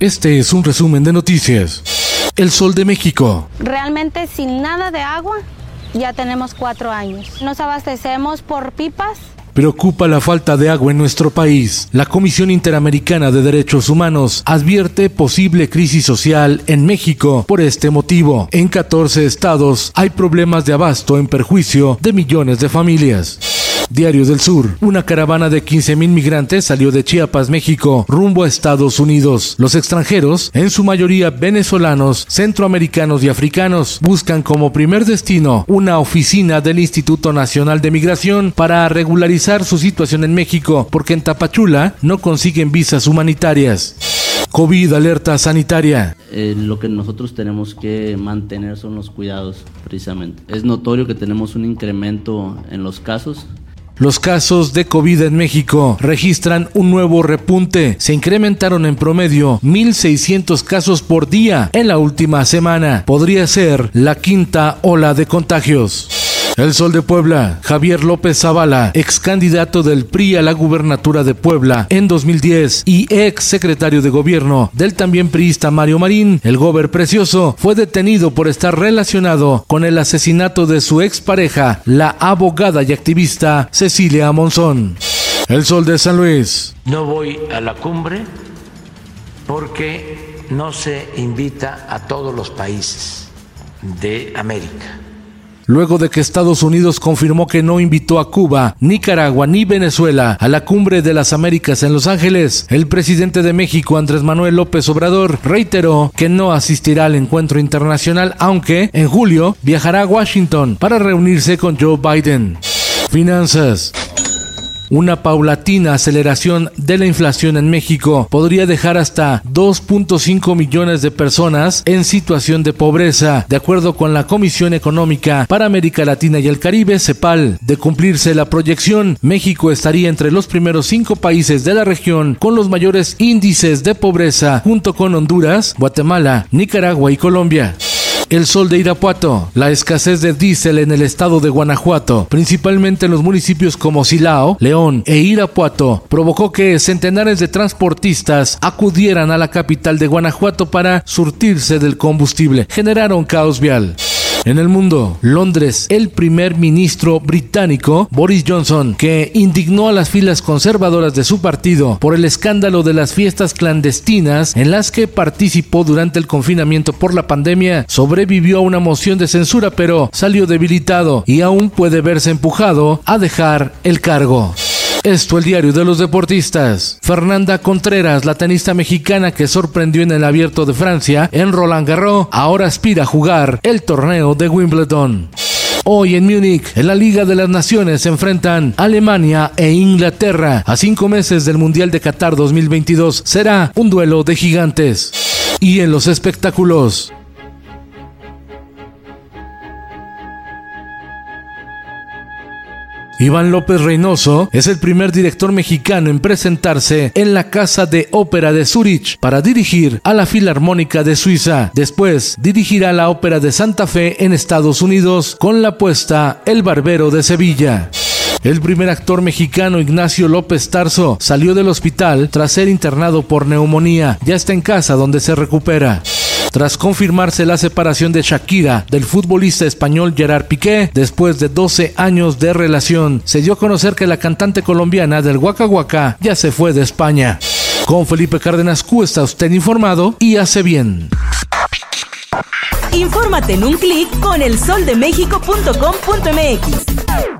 Este es un resumen de noticias. El Sol de México. Realmente sin nada de agua ya tenemos cuatro años. Nos abastecemos por pipas Preocupa la falta de agua en nuestro país. La Comisión Interamericana de Derechos Humanos advierte posible crisis social en México por este motivo. En 14 estados hay problemas de abasto en perjuicio de millones de familias. Diario del Sur. Una caravana de 15.000 migrantes salió de Chiapas, México, rumbo a Estados Unidos. Los extranjeros, en su mayoría venezolanos, centroamericanos y africanos, buscan como primer destino una oficina del Instituto Nacional de Migración para regularizar su situación en México, porque en Tapachula no consiguen visas humanitarias. COVID alerta sanitaria. Eh, lo que nosotros tenemos que mantener son los cuidados, precisamente. Es notorio que tenemos un incremento en los casos, los casos de COVID en México registran un nuevo repunte. Se incrementaron en promedio 1.600 casos por día en la última semana. Podría ser la quinta ola de contagios. El Sol de Puebla, Javier López Zavala, ex candidato del PRI a la gubernatura de Puebla en 2010 y ex secretario de gobierno del también priista Mario Marín, el gober precioso, fue detenido por estar relacionado con el asesinato de su expareja, la abogada y activista Cecilia Monzón. El Sol de San Luis. No voy a la cumbre porque no se invita a todos los países de América luego de que Estados Unidos confirmó que no invitó a Cuba, Nicaragua ni Venezuela a la cumbre de las Américas en Los Ángeles. El presidente de México, Andrés Manuel López Obrador, reiteró que no asistirá al encuentro internacional, aunque en julio viajará a Washington para reunirse con Joe Biden. Finanzas. Una paulatina aceleración de la inflación en México podría dejar hasta 2.5 millones de personas en situación de pobreza, de acuerdo con la Comisión Económica para América Latina y el Caribe, CEPAL. De cumplirse la proyección, México estaría entre los primeros cinco países de la región con los mayores índices de pobreza, junto con Honduras, Guatemala, Nicaragua y Colombia. El sol de Irapuato, la escasez de diésel en el estado de Guanajuato, principalmente en los municipios como Silao, León e Irapuato, provocó que centenares de transportistas acudieran a la capital de Guanajuato para surtirse del combustible. Generaron caos vial. En el mundo, Londres, el primer ministro británico, Boris Johnson, que indignó a las filas conservadoras de su partido por el escándalo de las fiestas clandestinas en las que participó durante el confinamiento por la pandemia, sobrevivió a una moción de censura pero salió debilitado y aún puede verse empujado a dejar el cargo. Esto el diario de los deportistas. Fernanda Contreras, la tenista mexicana que sorprendió en el abierto de Francia en Roland Garros, ahora aspira a jugar el torneo de Wimbledon. Hoy en Múnich, en la Liga de las Naciones, se enfrentan Alemania e Inglaterra. A cinco meses del Mundial de Qatar 2022 será un duelo de gigantes. Y en los espectáculos, Iván López Reynoso es el primer director mexicano en presentarse en la Casa de Ópera de Zurich para dirigir a la Filarmónica de Suiza. Después dirigirá la Ópera de Santa Fe en Estados Unidos con la puesta El Barbero de Sevilla. El primer actor mexicano Ignacio López Tarso salió del hospital tras ser internado por neumonía. Ya está en casa donde se recupera. Tras confirmarse la separación de Shakira del futbolista español Gerard Piqué, después de 12 años de relación, se dio a conocer que la cantante colombiana del Waka ya se fue de España. Con Felipe Cárdenas Q está usted informado y hace bien. Infórmate en un clic con elsoldemexico.com.mx.